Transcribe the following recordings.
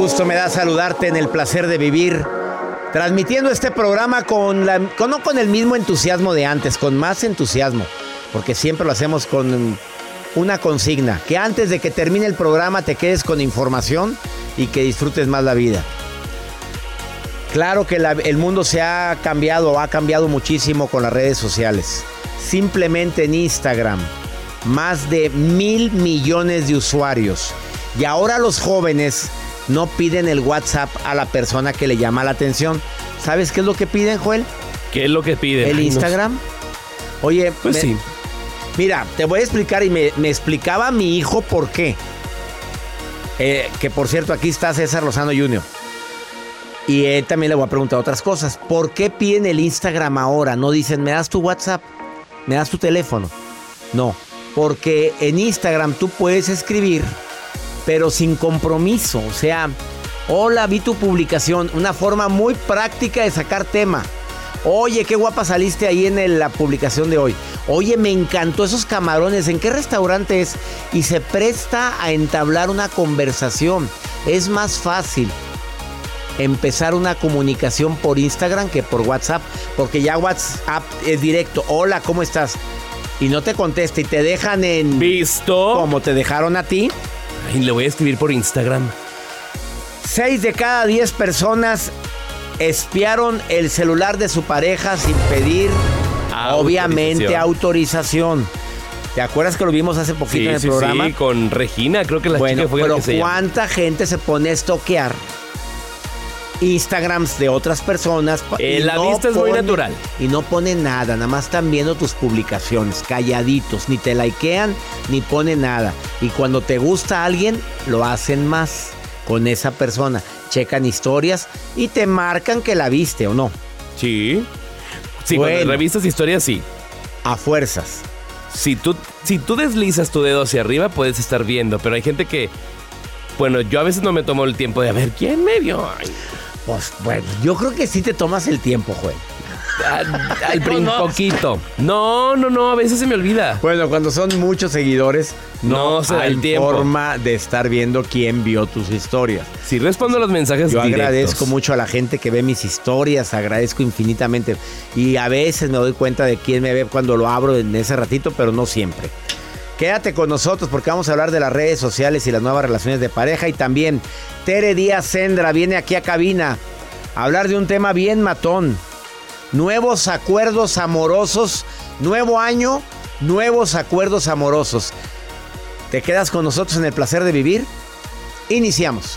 Gusto me da saludarte en el placer de vivir. Transmitiendo este programa con, la, no con el mismo entusiasmo de antes, con más entusiasmo. Porque siempre lo hacemos con una consigna. Que antes de que termine el programa te quedes con información y que disfrutes más la vida. Claro que el mundo se ha cambiado, ha cambiado muchísimo con las redes sociales. Simplemente en Instagram, más de mil millones de usuarios. Y ahora los jóvenes no piden el WhatsApp a la persona que le llama la atención. ¿Sabes qué es lo que piden, Joel? ¿Qué es lo que pide? El Instagram. Oye, Pues me- sí. Mira, te voy a explicar y me, me explicaba mi hijo por qué. Eh, que por cierto, aquí está César Lozano Jr. Y él también le voy a preguntar otras cosas. ¿Por qué piden el Instagram ahora? No dicen, me das tu WhatsApp, me das tu teléfono. No, porque en Instagram tú puedes escribir, pero sin compromiso. O sea, hola, vi tu publicación. Una forma muy práctica de sacar tema. Oye, qué guapa saliste ahí en el- la publicación de hoy. Oye, me encantó esos camarones. ¿En qué restaurante es? Y se presta a entablar una conversación. Es más fácil empezar una comunicación por Instagram que por WhatsApp, porque ya WhatsApp es directo. Hola, ¿cómo estás? Y no te contesta y te dejan en ¿Visto? como te dejaron a ti. Ay, le voy a escribir por Instagram. Seis de cada diez personas espiaron el celular de su pareja sin pedir, obviamente, autorización. ¿Te acuerdas que lo vimos hace poquito Sí, en el sí, programa? sí, con Regina, creo que la bueno, chica fue la pero que se llama. ¿cuánta gente se pone a estoquear Instagrams de otras personas? Eh, la vista es muy pone- natural. Y no ponen nada, nada más están viendo tus publicaciones, calladitos, ni te likean, ni ponen nada. Y cuando te gusta alguien, lo hacen más con esa persona. Checan historias y te marcan que la viste o no, Sí. Sí, Bueno. cuando revistas historias, sí. a fuerzas. Si tú, si tú deslizas tu dedo hacia arriba, puedes estar viendo, pero hay gente que... Bueno, yo a veces no me tomo el tiempo de a ver quién me vio. Ay, Pues bueno, yo creo que sí te tomas el tiempo, Joel. al, prin- poquito. No, no, no, a veces se me olvida. Bueno, cuando son muchos seguidores, no, No se da hay el tiempo. forma de estar viendo quién vio tus historias. Si respondo los mensajes Yo directos. agradezco mucho a la gente que ve mis historias, agradezco infinitamente. Y a veces me doy cuenta de quién me ve cuando lo abro en ese ratito, pero no siempre. Quédate con nosotros porque vamos a hablar de las redes sociales y las nuevas relaciones de pareja. Y también Tere Díaz Sendra viene aquí a cabina a hablar de un tema bien matón. Nuevos acuerdos amorosos, nuevo año, nuevos acuerdos amorosos. ¿Te quedas con nosotros en el placer de vivir? Iniciamos.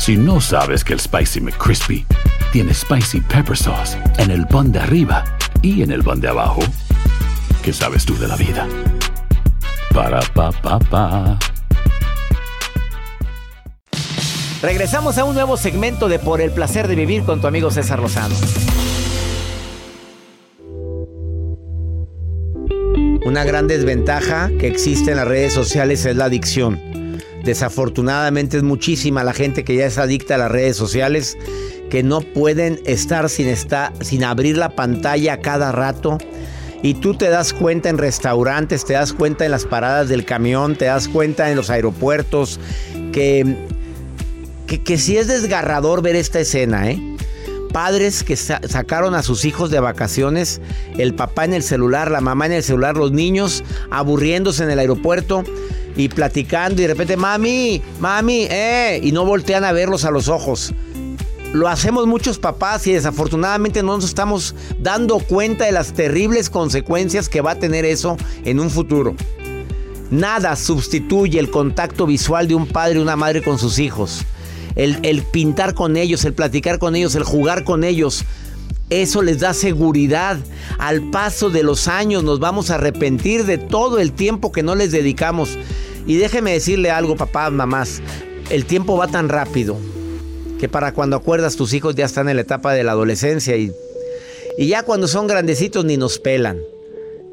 Si no sabes que el Spicy McCrispy tiene Spicy Pepper Sauce en el pan de arriba y en el pan de abajo. ¿Qué sabes tú de la vida? Para, pa, pa, pa. Regresamos a un nuevo segmento de Por el placer de vivir con tu amigo César Lozano. Una gran desventaja que existe en las redes sociales es la adicción. Desafortunadamente es muchísima la gente que ya es adicta a las redes sociales, que no pueden estar sin, estar, sin abrir la pantalla cada rato. Y tú te das cuenta en restaurantes, te das cuenta en las paradas del camión, te das cuenta en los aeropuertos, que, que, sí es desgarrador ver esta escena, ¿eh? padres que sacaron a sus hijos de vacaciones, el papá en el celular, la mamá en el celular, los niños aburriéndose en el aeropuerto y platicando y de repente, mami, mami, eh, y no voltean a verlos a los ojos. Lo hacemos muchos papás y desafortunadamente no nos estamos dando cuenta de las terribles consecuencias que va a tener eso en un futuro. Nada sustituye el contacto visual de un padre y una madre con sus hijos el, pintar con ellos, el platicar con ellos, el jugar con ellos. Eso les da seguridad. Al paso de los años nos vamos a arrepentir de todo el tiempo que no les dedicamos. Y déjeme decirle algo, papá, mamás. El tiempo va tan rápido que para cuando acuerdas tus hijos ya están en la etapa de la adolescencia y, y ya cuando son grandecitos ni nos pelan.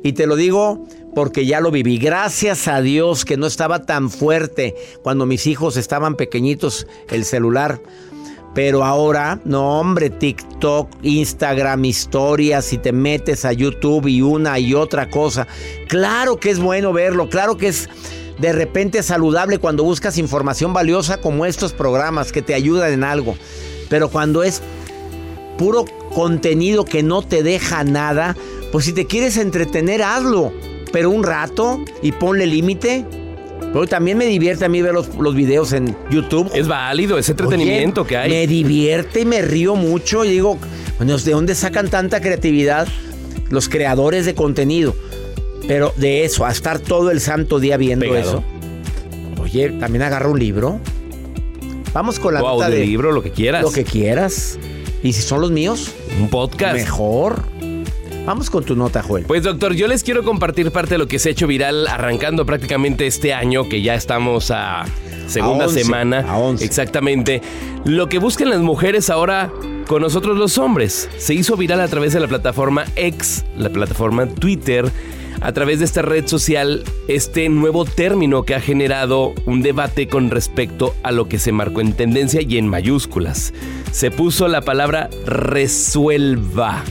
Y te lo digo porque ya lo viví. Gracias a Dios que no estaba tan fuerte cuando mis hijos estaban pequeñitos el celular. Pero ahora, no hombre, TikTok, Instagram, historias, y te metes a YouTube y una y otra cosa. Claro que es bueno verlo, claro que es de repente saludable cuando buscas información valiosa como estos programas que te ayudan en algo. Pero cuando es puro contenido que no te deja nada, pues si te quieres entretener, hazlo pero un rato y ponle límite. Pero también me divierte a mí ver los, los videos en YouTube. Es válido, ese entretenimiento que hay. Me divierte y me río mucho. Y digo, bueno, ¿de dónde sacan tanta creatividad los creadores de contenido? Pero de eso, a estar todo el santo día viendo eso. Oye, también agarra un libro. Vamos con la wow, de libro, lo que quieras. Lo que quieras. Y si son los míos, un podcast. Mejor. Vamos con tu nota, Joel. Pues doctor, yo les quiero compartir parte de lo que se ha hecho viral arrancando prácticamente este año, que ya estamos a segunda semana. A 11. Exactamente. Lo que buscan las mujeres ahora con nosotros los hombres. Se hizo viral a través de la plataforma X, la plataforma Twitter, a través de esta red social, este nuevo término que ha generado un debate con respecto a lo que se marcó en tendencia y en mayúsculas. Se puso la palabra resuelva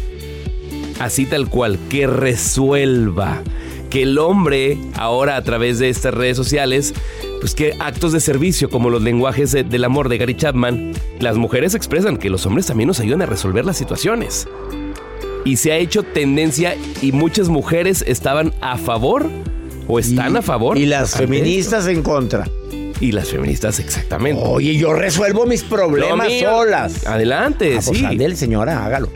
así tal cual, que resuelva. Que el hombre ahora a través de estas redes sociales, pues que actos de servicio como los lenguajes del amor de Gary Chapman, las mujeres expresan que los hombres también nos ayudan a resolver las situaciones. Y se ha hecho tendencia y muchas mujeres estaban a favor o están a favor. Y las feministas en contra. Y las feministas, exactamente. Oye, yo resuelvo mis problemas solas. Adelante, ah, pues sí. señora, hágalo.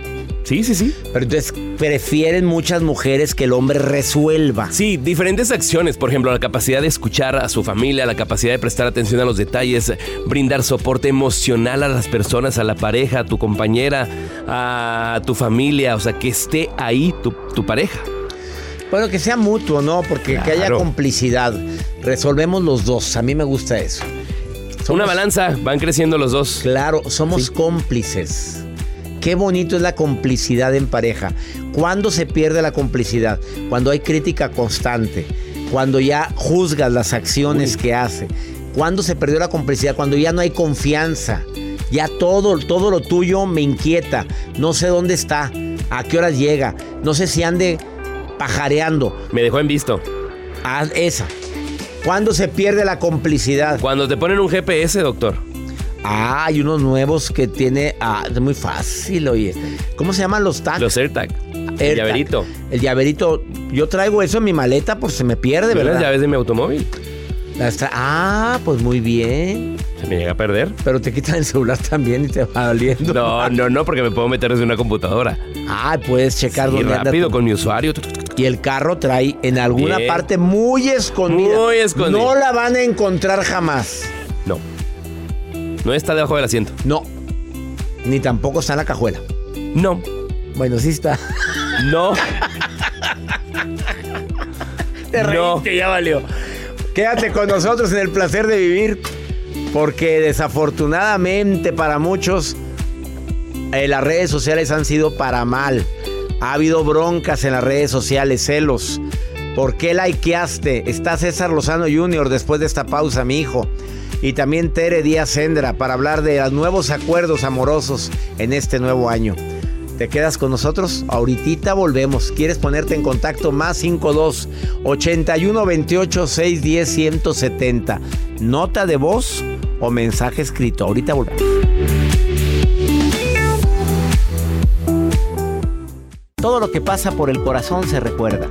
Sí, sí, sí. Pero entonces prefieren muchas mujeres que el hombre resuelva. Sí, diferentes acciones, por ejemplo, la capacidad de escuchar a su familia, la capacidad de prestar atención a los detalles, brindar soporte emocional a las personas, a la pareja, a tu compañera, a tu familia, o sea, que esté ahí tu, pareja. Bueno, que sea mutuo, ¿no? Porque que haya complicidad. Resolvemos los dos. A mí me gusta eso. Una balanza, van creciendo los dos. Claro, somos cómplices. Qué bonito es la complicidad en pareja. ¿Cuándo se pierde la complicidad? Cuando hay crítica constante, cuando ya juzgas las acciones que hace. ¿Cuándo se perdió la complicidad? Cuando ya no hay confianza. Ya todo, todo lo tuyo me inquieta. No sé dónde está, a qué horas llega. No sé si ande pajareando. Me dejó en visto. Ah, esa. ¿Cuándo se pierde la complicidad? Cuando te ponen un GPS, doctor. Ah, hay unos nuevos que tiene. Ah, es muy fácil, oye. ¿Cómo se llaman los tags? Los AirTag. El llaverito. El llaverito. Yo traigo eso en mi maleta por si se me pierde, ¿verdad? las llaves de mi automóvil. Ah, pues muy bien. Se me llega a perder. Pero te quitan el celular también y te va doliendo. No, no, no, porque me puedo meter desde una computadora. Ah, puedes checar dónde rápido con mi usuario. Y el carro trae en alguna parte muy escondida. Muy escondida. No la van a encontrar jamás. No. No está debajo del asiento. No. Ni tampoco está en la cajuela. No, Bueno, sí está. no. Te No. reíste, ya valió. Quédate con nosotros en el placer de vivir, porque desafortunadamente para muchos eh, las redes sociales han sido para mal. Ha habido broncas en las redes sociales, celos. ¿Por qué likeaste? Está César Lozano Jr. después de esta pausa, mi hijo. Y también Tere Díaz Sendra para hablar de los nuevos acuerdos amorosos en este nuevo año. ¿Te quedas con nosotros? Ahorita volvemos. ¿Quieres ponerte en contacto? Más 52 81 28 610 170. Nota de voz o mensaje escrito. Ahorita volvemos. Todo lo que pasa por el corazón se recuerda.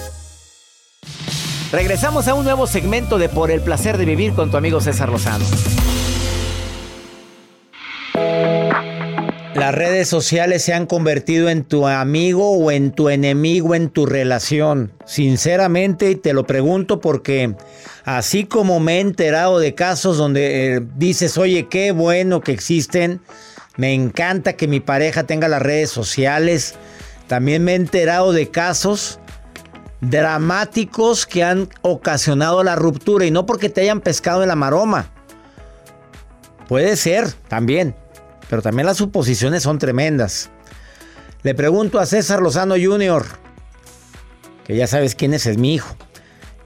Regresamos a un nuevo segmento de Por el placer de vivir con tu amigo César Lozano. Las redes sociales se han convertido en tu amigo o en tu enemigo en tu relación. Sinceramente, te lo pregunto porque así como me he enterado de casos donde eh, dices, oye, qué bueno que existen, me encanta que mi pareja tenga las redes sociales, también me he enterado de casos dramáticos que han ocasionado la ruptura y no porque te hayan pescado en la maroma. Puede ser también, pero también las suposiciones son tremendas. Le pregunto a César Lozano Jr., que ya sabes quién es, es mi hijo,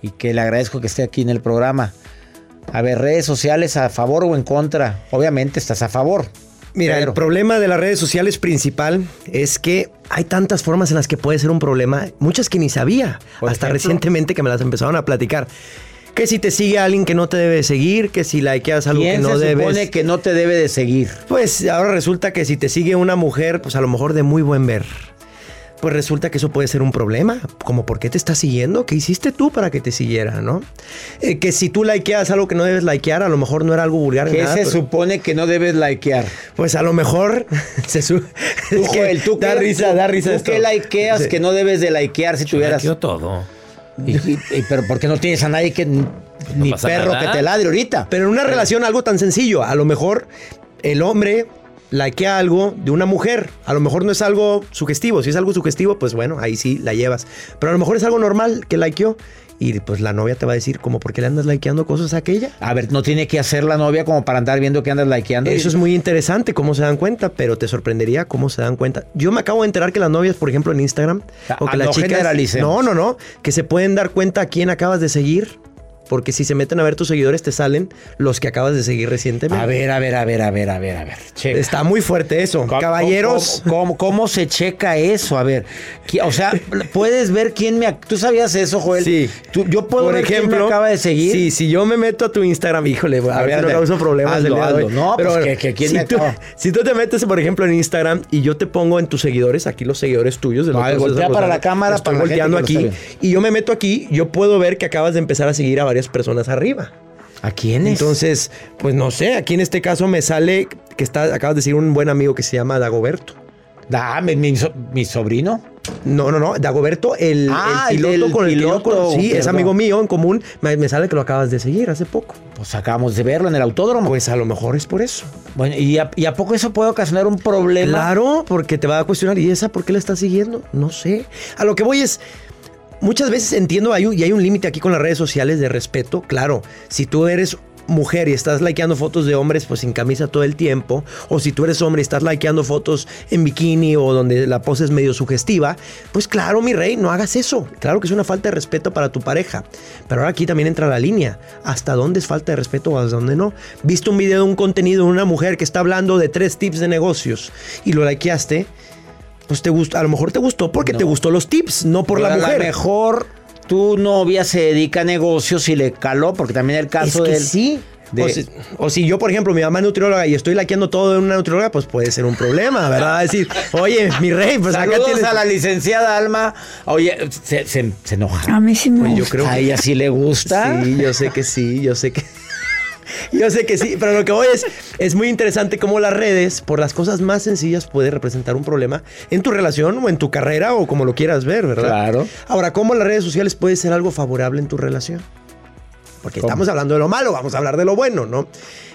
y que le agradezco que esté aquí en el programa. A ver, redes sociales a favor o en contra. Obviamente estás a favor. Mira, el problema de las redes sociales principal es que hay tantas formas en las que puede ser un problema, muchas que ni sabía, Por hasta ejemplo. recientemente que me las empezaron a platicar. Que si te sigue alguien que no te debe seguir, que si likeas algo que ¿Quién no se debes. supone que no te debe de seguir? Pues ahora resulta que si te sigue una mujer, pues a lo mejor de muy buen ver. Pues resulta que eso puede ser un problema. Como, ¿por qué te está siguiendo? ¿Qué hiciste tú para que te siguiera, no? Eh, que si tú likeas algo que no debes likear, a lo mejor no era algo vulgar. ¿Qué nada, se pero- supone que no debes likear? Pues a lo mejor se. Tú, Joel, tú da qué- risa, da risa ¿Tú esto. qué likeas Sí. que no debes de likear si tuvieras? Yo todo. Y- y- y- pero ¿por qué no tienes a nadie que ni perro nada. que te ladre ahorita? Pero en una relación algo tan sencillo, a lo mejor el hombre likea algo de una mujer. A lo mejor no es algo sugestivo. Si es algo sugestivo, pues bueno, ahí sí la llevas. Pero a lo mejor es algo normal que likeó. Y pues la novia te va a decir, como, ¿por qué le andas likeando cosas a aquella? A ver, no tiene que hacer la novia como para andar viendo que andas likeando. Eso es muy interesante cómo se dan cuenta, pero te sorprendería cómo se dan cuenta. Yo me acabo de enterar que las novias, por ejemplo, en Instagram, Ah, o que ah, las no chicas. No, no, no. Que se pueden dar cuenta a quién acabas de seguir. Porque si se meten a ver tus seguidores, te salen los que acabas de seguir recientemente. A ver, a ver, a ver, a ver, a ver, a ver. Checa. Está muy fuerte eso. ¿Cómo- Caballeros. ¿cómo, cómo, cómo se checa eso? A ver, o sea, puedes ver quién me... ¿Tú sabías eso, Joel? Sí. Tú- yo puedo Por ver quién ejemplo, me acaba de seguir. Sí, si yo me meto a tu Instagram, híjole, a, A ver, no causo problemas hazlo, hazlo. No, pues, bueno, que- que quién si me tú, acaba. si tú te metes, por ejemplo, en Instagram y yo te pongo en tus seguidores, aquí los seguidores tuyos. De No, los César voltea para la cámara, estoy para volteando aquí. Y yo me meto aquí, yo puedo ver que acabas de empezar a seguir a varias personas arriba. ¿A quién es? Entonces, pues no sé, aquí en este caso me sale que está, acabas de decir un buen amigo que se llama Dagoberto. Dame, mi, so- mi sobrino. No, no, no, Dagoberto, el, Ah, el piloto con el que yo piloto, Sí, es amigo mío en común. Me, me sale que lo acabas de seguir hace poco. Pues acabamos de verlo en el autódromo. Pues a lo mejor es por eso. bueno, ¿y a, y a poco eso puede ocasionar un problema? Claro, porque te va a cuestionar. ¿Y esa por qué la estás siguiendo? No sé. A lo que voy es. Muchas veces entiendo, hay un- y hay un límite aquí con las redes sociales de respeto. Claro, si tú eres mujer y estás likeando fotos de hombres pues sin camisa todo el tiempo, o si tú eres hombre y estás likeando fotos en bikini o donde la pose es medio sugestiva, pues claro, mi rey, no hagas eso. Claro que es una falta de respeto para tu pareja. Pero ahora aquí también entra la línea. ¿Hasta dónde es falta de respeto o hasta dónde no? Viste un video de un contenido de una mujer que está hablando de tres tips de negocios y lo likeaste, pues te gustó, a lo mejor te gustó porque te gustó los tips, no por la mujer. A lo mejor tu novia se dedica a negocios y le caló, porque también el caso Es que del. sí. de- O, si, o si yo, por ejemplo, mi mamá es nutrióloga y estoy laqueando todo de una nutrióloga, pues puede ser un problema, ¿verdad? Decir, oye, mi rey, pues acá Saludos tienes... a la licenciada Alma. Oye, se, se- se enoja. A mí sí me Pues yo gusta. A ella sí le gusta. Sí, yo sé que sí, yo sé que... Yo sé que sí, pero lo que voy es, es muy interesante cómo las redes, por las cosas más sencillas, puede representar un problema en tu relación o en tu carrera o como lo quieras ver, ¿verdad? Claro. Ahora, ¿cómo las redes sociales puede ser algo favorable en tu relación? Porque ¿Cómo? estamos hablando de lo malo, vamos a hablar de lo bueno, ¿no?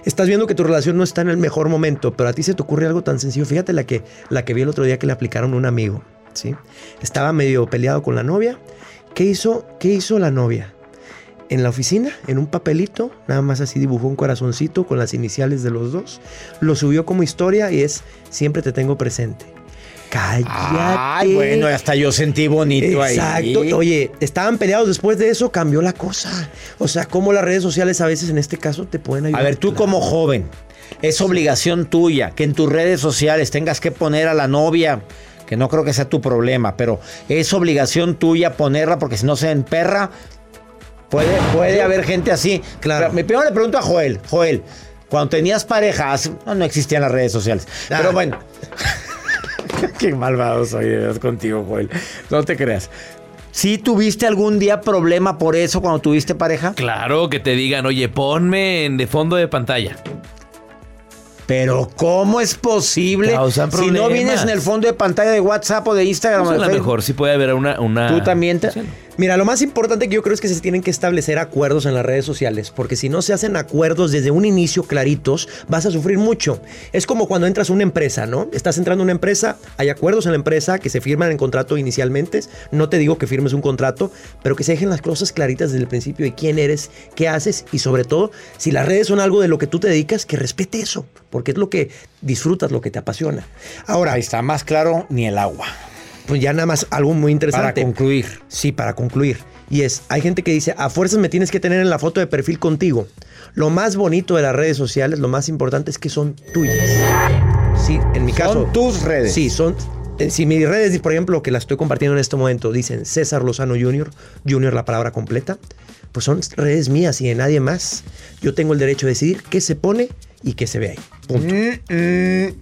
Estás viendo que tu relación no está en el mejor momento, pero a ti se te ocurre algo tan sencillo. Fíjate la que, la que vi el otro día que le aplicaron a un amigo, ¿sí? Estaba medio peleado con la novia. ¿Qué hizo, qué hizo la novia? En la oficina, en un papelito, nada más así dibujó un corazoncito con las iniciales de los dos. Lo subió como historia y es siempre te tengo presente. Cállate. Ay, bueno, hasta yo sentí bonito ahí. Exacto. Oye, estaban peleados después de eso, cambió la cosa. O sea, cómo las redes sociales a veces en este caso te pueden ayudar. A ver, tú como joven, es obligación tuya que en tus redes sociales tengas que poner a la novia, que no creo que sea tu problema, pero es obligación tuya ponerla porque si no se emperra, puede, puede haber gente así. Claro. Pero, me primero le pregunto a Joel, Joel, cuando tenías pareja, hace- no, no existían las redes sociales, Ah. pero bueno. Qué malvado soy de verdad contigo, Joel. No te creas. ¿Sí tuviste algún día problema por eso cuando tuviste pareja? Claro, que te digan, oye, ponme en de fondo de pantalla. Pero ¿cómo es posible? Si no vienes en el fondo de pantalla de WhatsApp o de Instagram o Pues a lo mejor sí puede haber una... una... tú también te... Sí. Mira, lo más importante que yo creo es que se tienen que establecer acuerdos en las redes sociales, porque si no se hacen acuerdos desde un inicio claritos, vas a sufrir mucho. Es como cuando entras a una empresa, ¿no? Estás entrando a una empresa, hay acuerdos en la empresa que se firman en contrato inicialmente. No te digo que firmes un contrato, pero que se dejen las cosas claritas desde el principio de quién eres, qué haces y sobre todo, si las redes son algo de lo que tú te dedicas, que respete eso, porque es lo que disfrutas, lo que te apasiona. Ahora, Ahí está más claro ni el agua. Pues ya nada más algo muy Para interesante. concluir. Sí, para concluir. Y es, hay gente que dice, a fuerzas me tienes que tener en la foto de perfil contigo. Lo más bonito de las redes sociales, lo más importante es que son tuyas. Sí, en mi Son caso. tus redes. Sí, son. eh, Si mis redes, por ejemplo, que las estoy compartiendo en este momento, dicen César Lozano Jr., Jr. la palabra completa, pues son redes mías y de nadie más. Yo tengo el derecho de decidir qué se pone y qué se ve ahí. Punto. Mm, mm.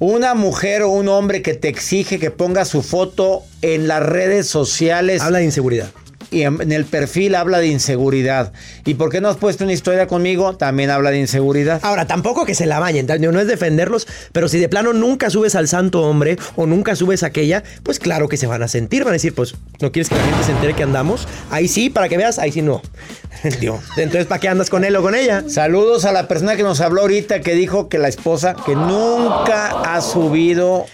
Una mujer o un hombre que te exige que ponga su foto en las redes sociales Habla de inseguridad. Y en, el perfil habla de inseguridad. ¿Y por qué no has puesto una historia conmigo? También habla de inseguridad. Ahora, tampoco que se la bañen, no es defenderlos, pero si de plano nunca subes al santo hombre o nunca subes a aquella, pues claro que se van a sentir, van a decir, pues no quieres que la gente se entere que andamos, ahí sí, para que veas, ahí sí no. Entonces, ¿para qué andas con él o con ella? Saludos a la persona que nos habló ahorita que dijo que la esposa que nunca ha subido,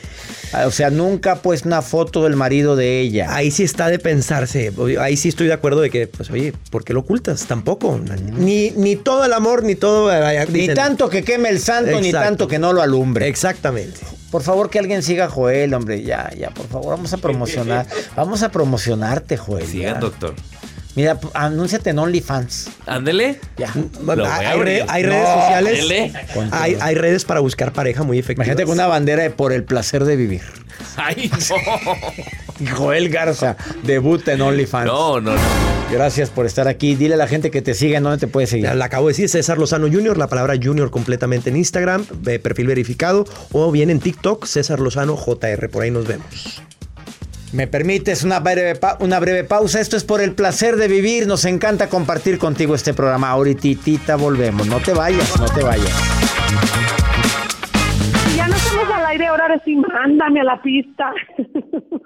o sea, nunca ha puesto una foto del marido de ella. Ahí sí está de pensarse, ahí sí estoy de acuerdo de que, pues oye, ¿por qué lo ocultas? Tampoco, ni, ni todo el amor, ni todo... eh, Ni dicen- tanto que queme el santo, ni tanto que no lo alumbre. Exactamente. Por favor, que alguien siga a Joel, hombre. Ya, ya, por favor, vamos a promocionar. Vamos a promocionarte, Joel. Sigan, ya. doctor. Mira, anúnciate en OnlyFans. Ándele. Ya. Hay, abrir. re- hay redes No, sociales, hay, hay redes para buscar pareja muy efectivas. Imagínate con una bandera de por el placer de vivir. Ay, no. Joel Garza debuta en OnlyFans. No, no, no. Gracias por estar aquí. Dile a la gente que te siga en dónde te puede seguir. La acabo de decir, César Lozano Jr., la palabra Junior completamente en Instagram, perfil verificado, o bien en TikTok, César Lozano JR, por ahí nos vemos. Me permites una breve, una breve pausa. Esto es por el placer de vivir. Nos encanta compartir contigo este programa. Ahorita volvemos. No te vayas, no te vayas. Ya no estamos al aire, ahora sí, mándame a la pista.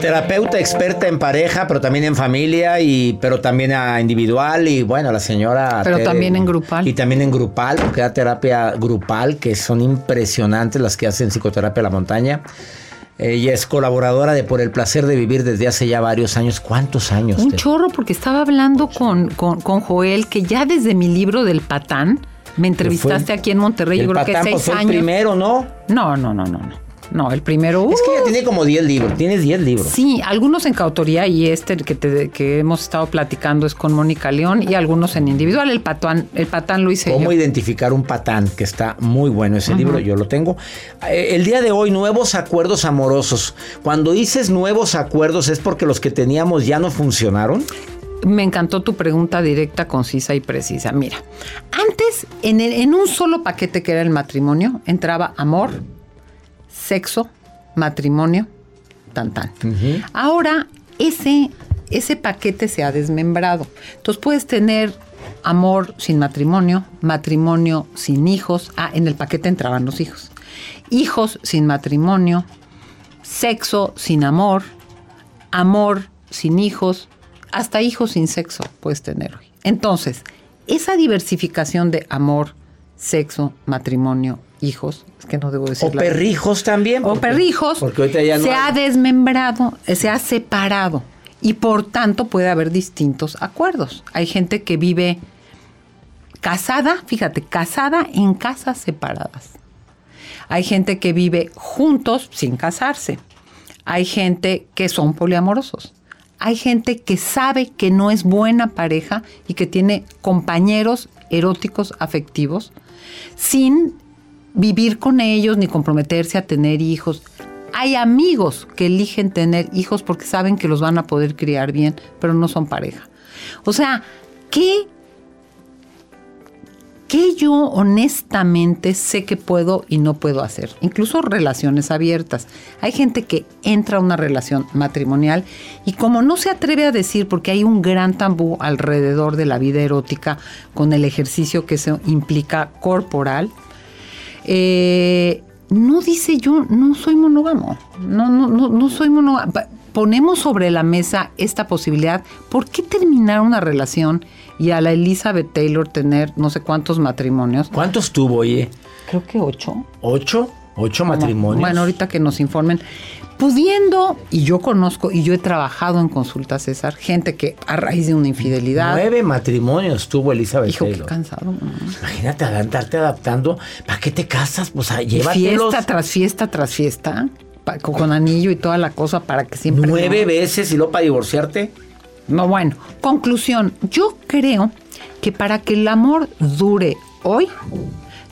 Psicoterapeuta experta en pareja, pero también en familia y pero también a individual y bueno, la señora Pero Tere- también en grupal. Y también en grupal, porque da terapia grupal que son impresionantes las que hacen psicoterapia a la montaña. Ella es colaboradora de Por el placer de vivir desde hace ya varios años. ¿Cuántos años? Un chorro, porque estaba hablando con, con, con Joel, que ya desde mi libro del patán, me entrevistaste fue- aquí en Monterrey, yo creo que seis pues, fue el años. primero, ¿no? No, no, no, no, no. No, el primero. Es que ella uh, tiene como 10 libros. Tienes 10 libros. Sí, algunos en coautoría y este que, te- que hemos estado platicando es con Mónica León y algunos en individual. El patán, el patán lo hice Cómo identificar un patán, que está muy bueno ese libro, yo lo tengo. Eh, El día de hoy, nuevos acuerdos amorosos. Cuando dices nuevos acuerdos, ¿es porque los que teníamos ya no funcionaron? Me encantó tu pregunta directa, concisa y precisa. Mira, antes en, el- en un solo paquete que era el matrimonio entraba amor, sexo, matrimonio, tan tan. Ahora ese, ese paquete se ha desmembrado. Entonces puedes tener amor sin matrimonio, matrimonio sin hijos. Ah, en el paquete entraban los hijos. Hijos sin matrimonio, sexo sin amor, amor sin hijos, hasta hijos sin sexo puedes tener hoy. Entonces, esa diversificación de amor, sexo, matrimonio, hijos, es que no debo decir O perrijos también. o porque- perrijos Porque ahorita ya no se hay. ha desmembrado, eh, se ha separado y por tanto puede haber distintos acuerdos. Hay gente que vive casada, fíjate, casada en casas separadas. Hay gente que vive juntos sin casarse. Hay gente que son poliamorosos. Hay gente que sabe que no es buena pareja y que tiene compañeros eróticos afectivos sin vivir con ellos ni comprometerse a tener hijos. Hay amigos que eligen tener hijos porque saben que los van a poder criar bien, pero no son pareja. O sea, ¿qué que yo honestamente sé que puedo y no puedo hacer. Incluso relaciones abiertas. Hay gente que entra a una relación matrimonial y como no se atreve a decir, porque hay un gran tabú alrededor de la vida erótica con el ejercicio que eso implica corporal, eh, no dice yo, no soy monógamo, no, no, no, no soy monógamo. Ponemos sobre la mesa esta posibilidad. ¿Por qué terminar una relación y a la Elizabeth Taylor tener no sé cuántos matrimonios? ¿Cuántos tuvo, oye? Creo que ocho. ¿Ocho? ¿Ocho matrimonios? Bueno, ahorita que nos informen. Pudiendo, y yo conozco, y yo he trabajado en consulta, César, gente que a raíz de una infidelidad. Nueve matrimonios tuvo Elizabeth Hijo, qué Taylor. cansado. ¿no? Imagínate andarte adaptando. ¿Para qué te casas? Pues Y llévatelos fiesta tras fiesta tras fiesta, con, con anillo y toda la cosa para que siempre. nueve no. veces y luego para divorciarte. No, bueno, conclusión. Yo creo que para que el amor dure hoy,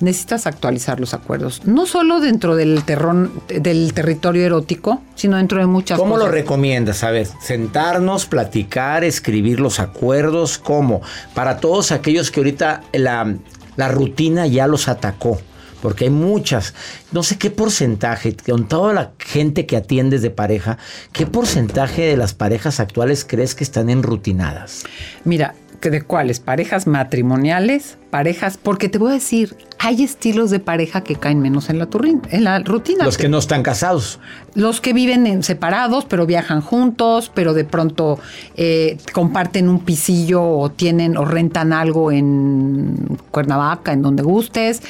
necesitas actualizar los acuerdos. No solo dentro del, terrón, del territorio erótico, sino dentro de muchas ¿Cómo lo recomiendas? A ver, sentarnos, platicar, escribir los acuerdos, ¿cómo? Para todos aquellos que ahorita la, la rutina ya los atacó. Porque hay muchas, no sé qué porcentaje, con toda la gente que atiendes de pareja, ¿qué porcentaje de las parejas actuales crees que están enrutinadas? Mira, ¿que ¿de cuáles? ¿Parejas matrimoniales? ¿Parejas? Porque te voy a decir, hay estilos de pareja que caen menos en la, turrin- en la rutina. Los que no están casados. Los que viven en separados, pero viajan juntos, pero de pronto eh, comparten un pisillo o tienen o rentan algo en Cuernavaca, en donde gustes,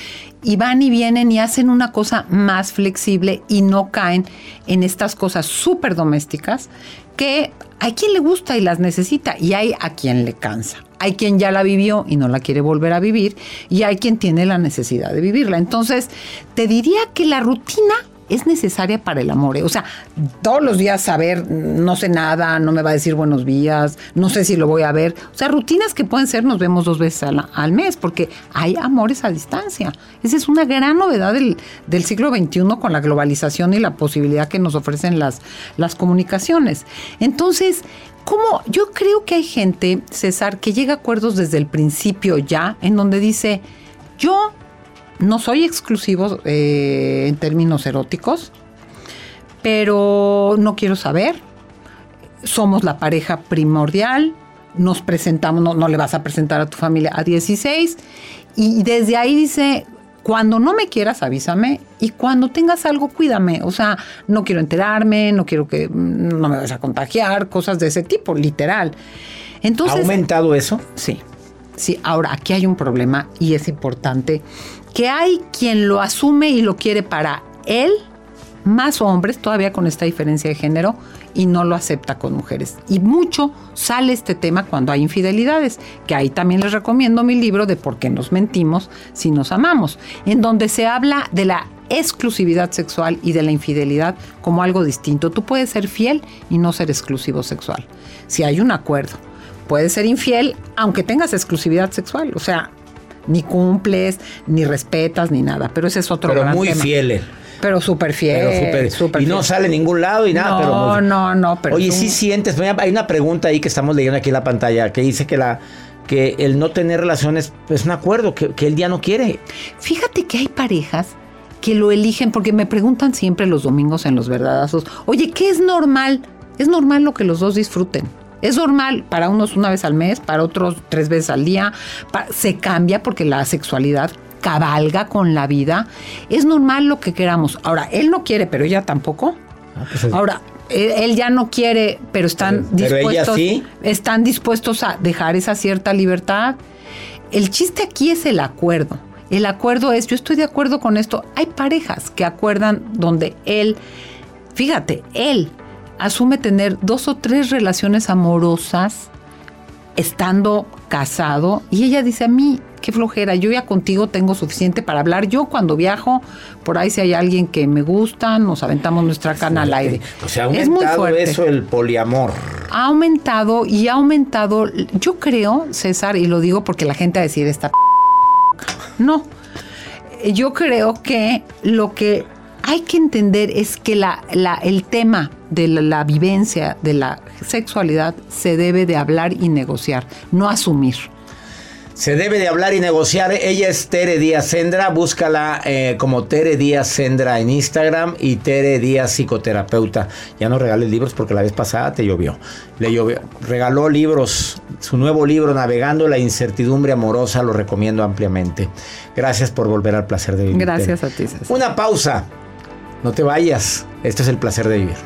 y van y vienen y hacen una cosa más flexible y no caen en estas cosas súper domésticas que hay quien le gusta y las necesita y hay a quien le cansa. Hay quien ya la vivió y no la quiere volver a vivir y hay quien tiene la necesidad de vivirla. Entonces, te diría que la rutina es necesaria para el amor. ¿eh? O sea, todos los días saber, no sé nada, no me va a decir buenos días, no sé si lo voy a ver. O sea, rutinas que pueden ser, nos vemos dos veces al, mes, porque hay amores a distancia. Esa es una gran novedad del, del siglo XXI con la globalización y la posibilidad que nos ofrecen las, las comunicaciones. Entonces, ¿cómo? Yo creo que hay gente, César, que llega a acuerdos desde el principio ya, en donde dice, yo no soy exclusivo eh, en términos eróticos, pero no quiero saber. somos la pareja primordial, nos presentamos, no, no le vas a presentar a tu familia a 16, y desde ahí dice, cuando no me quieras, avísame. Y cuando tengas algo, cuídame. O sea, no quiero enterarme, no quiero que mm, no me vayas a contagiar, cosas de ese tipo, literal. Entonces, ¿Ha aumentado eso? Sí. Sí, ahora aquí hay un problema y es importante que hay quien lo asume y lo quiere para él, más hombres, todavía con esta diferencia de género, y no lo acepta con mujeres. Y mucho sale este tema cuando hay infidelidades, que ahí también les recomiendo mi libro de por qué nos mentimos si nos amamos, en donde se habla de la exclusividad sexual y de la infidelidad como algo distinto. Tú puedes ser fiel y no ser exclusivo sexual. Si hay un acuerdo, puedes ser infiel aunque tengas exclusividad sexual, o sea, ni cumples, ni respetas, ni nada, pero ese es otro Pero gran muy tema. Pero súper fiel. Pero súper- súper y no sale a ningún lado y nada. No, pero no, no, pero Oye, tú- sí sientes. Hay una pregunta ahí que estamos leyendo aquí en la pantalla que dice que la que el no tener relaciones es un acuerdo que, que él ya no quiere. Fíjate que hay parejas que lo eligen porque me preguntan siempre los domingos en los verdadazos, oye, ¿qué es normal? Es normal lo que los dos disfruten. Es normal para unos una vez al mes, para otros tres veces al día. se cambia porque la sexualidad cabalga con la vida. Es normal lo que queramos. Ahora, él no quiere, pero ella tampoco. Ahora, él, él ya no quiere, pero están Pero- pero ella dispuestos, sí. están dispuestos a dejar esa cierta libertad. El chiste aquí es el acuerdo. El acuerdo es, yo estoy de acuerdo con esto. Hay parejas que acuerdan donde él, fíjate, él asume tener dos o tres relaciones amorosas estando casado y ella dice a mí, qué flojera, yo ya contigo tengo suficiente para hablar. Yo cuando viajo, por ahí si hay alguien que me gusta, nos aventamos nuestra cana al aire. O sea, ha es muy aumentado fuerte eso el poliamor. ha aumentado y ha aumentado, yo creo, César, y lo digo porque la gente va a decir esta p- no, yo creo que lo que hay que entender es que la, la- el tema de la, la vivencia de la sexualidad se debe de hablar y negociar, no asumir. Se debe de hablar y negociar. Ella es Tere Díaz Sendra. Búscala eh, como Tere Díaz Sendra en Instagram y Tere Díaz Psicoterapeuta. Ya no regales libros porque la vez pasada te llovió. Le llovió. Regaló libros. Su nuevo libro, Navegando la incertidumbre amorosa, lo recomiendo ampliamente. Gracias por volver al placer de vivir. Gracias Tere. a ti, César. Una pausa. No te vayas. Este es el placer de vivir.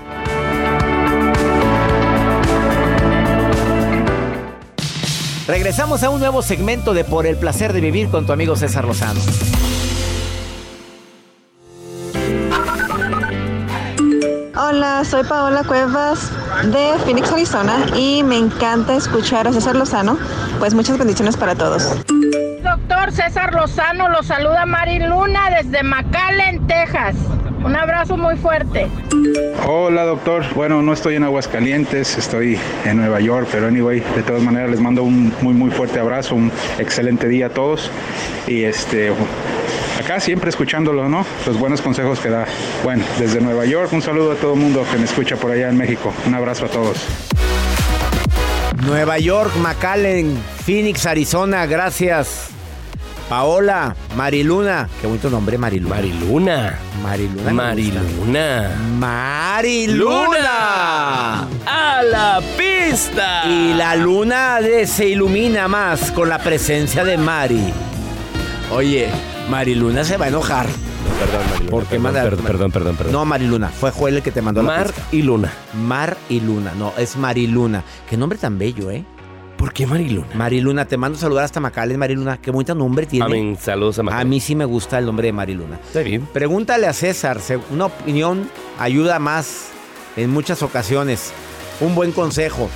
Regresamos a un nuevo segmento de Por el placer de vivir con tu amigo César Lozano. Hola, soy Paola Cuevas de Phoenix, Arizona y me encanta escuchar a César Lozano. Pues muchas bendiciones para todos. Doctor César Lozano lo saluda Mari Luna desde McAllen, Texas. Un abrazo muy fuerte. Hola doctor, bueno no estoy en Aguascalientes, estoy en Nueva York, pero anyway, de todas maneras les mando un muy muy fuerte abrazo, un excelente día a todos y este acá siempre escuchándolo, ¿no? Los buenos consejos que da. Bueno, desde Nueva York un saludo a todo el mundo que me escucha por allá en México, un abrazo a todos. Nueva York, McAllen, Phoenix, Arizona, gracias. Paola, Mariluna, qué bonito nombre, Mariluna. Mariluna. Mariluna. Mariluna. Mariluna. ¡A la pista! Y la luna de- se ilumina más con la presencia de Mari. Oye, Mariluna se va a enojar. Perdón, Mariluna. ¿Por qué perdón, manda- perdón, perdón, perdón, perdón. No, Mariluna, fue Joel el que te mandó la Mar y Luna. Mar y Luna, no, es Mariluna. Qué nombre tan bello, ¿eh? ¿Por qué Mariluna? Mariluna, te mando a saludar hasta Macales, Mariluna. Qué bonito nombre tiene. Amén. Saludos a A Macaulay. mí sí me gusta el nombre de Mariluna. Está bien. Pregúntale a César, una opinión ayuda más en muchas ocasiones. Un buen consejo.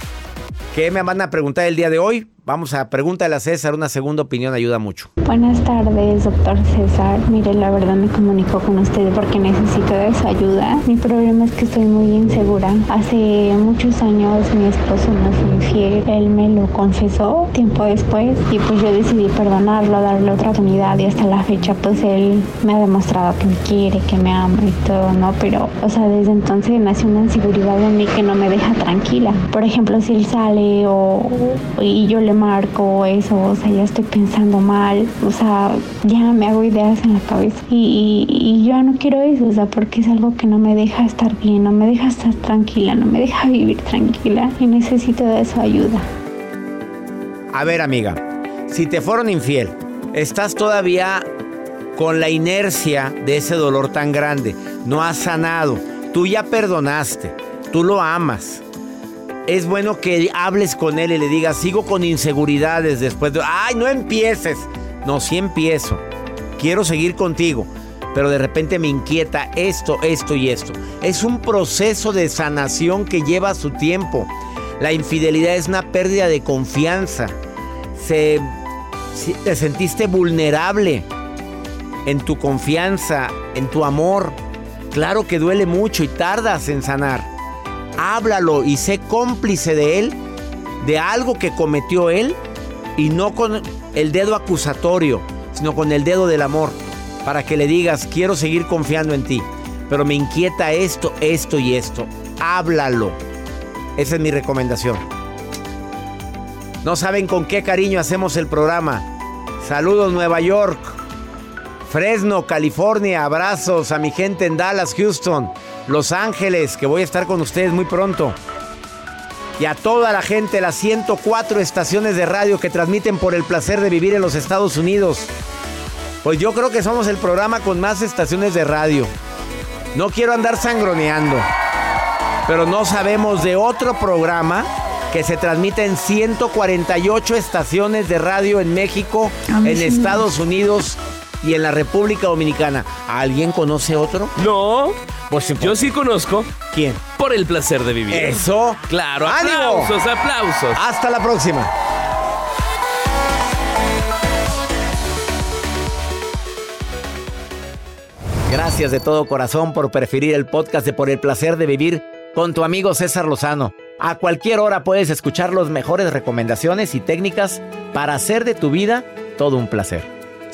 ¿Qué me van a preguntar el día de hoy? Vamos a pregúntale a César, una segunda opinión ayuda mucho. Buenas tardes, doctor César. Mire, la verdad me comunico con usted porque necesito de su ayuda. Mi problema es que estoy muy insegura. Hace muchos años mi esposo me fue infiel. Él me lo confesó tiempo después y pues yo decidí perdonarlo, darle otra oportunidad y hasta la fecha pues él me ha demostrado que me quiere, que me ama y todo, ¿no? Pero, o sea, desde entonces nació una inseguridad en mí que no me deja tranquila. Por ejemplo, si él sale o y yo le marco eso, o sea, ya estoy pensando mal, o sea, ya me hago ideas en la cabeza. Y, y, yo no quiero eso, o sea, porque es algo que no me deja estar bien, no me deja estar tranquila, no me deja vivir tranquila y necesito de su ayuda. A ver, amiga, si te fueron infiel, estás todavía con la inercia de ese dolor tan grande. No has sanado. Tú ya perdonaste. Tú lo amas. Es bueno que hables con él y le digas, sigo con inseguridades después de... ¡Ay, no empieces! No, sí empiezo. Quiero seguir contigo. Pero de repente me inquieta esto, esto y esto. Es un proceso de sanación que lleva su tiempo. La infidelidad es una pérdida de confianza. Se, te sentiste vulnerable en tu confianza, en tu amor. Claro que duele mucho y tardas en sanar. Háblalo y sé cómplice de él, de algo que cometió él, y no con el dedo acusatorio, sino con el dedo del amor, para que le digas, quiero seguir confiando en ti, pero me inquieta esto, esto y esto. Háblalo. Esa es mi recomendación. No saben con qué cariño hacemos el programa. Saludos Nueva York. Fresno, California, abrazos a mi gente en Dallas, Houston, Los Ángeles, que voy a estar con ustedes muy pronto. Y a toda la gente, las 104 estaciones de radio que transmiten por el placer de vivir en los Estados Unidos. Pues yo creo que somos el programa con más estaciones de radio. No quiero andar sangroneando, pero no sabemos de otro programa que se transmite en 148 estaciones de radio en México, en Estados Unidos y en la República Dominicana. ¿Alguien conoce otro? No. Pues yo sí conozco. ¿Quién? Por el placer de vivir. Eso. Claro. ¡Ánimo! Aplausos, aplausos. Hasta la próxima. Gracias de todo corazón por preferir el podcast de Por el placer de vivir con tu amigo César Lozano. A cualquier hora puedes escuchar las mejores recomendaciones y técnicas para hacer de tu vida todo un placer.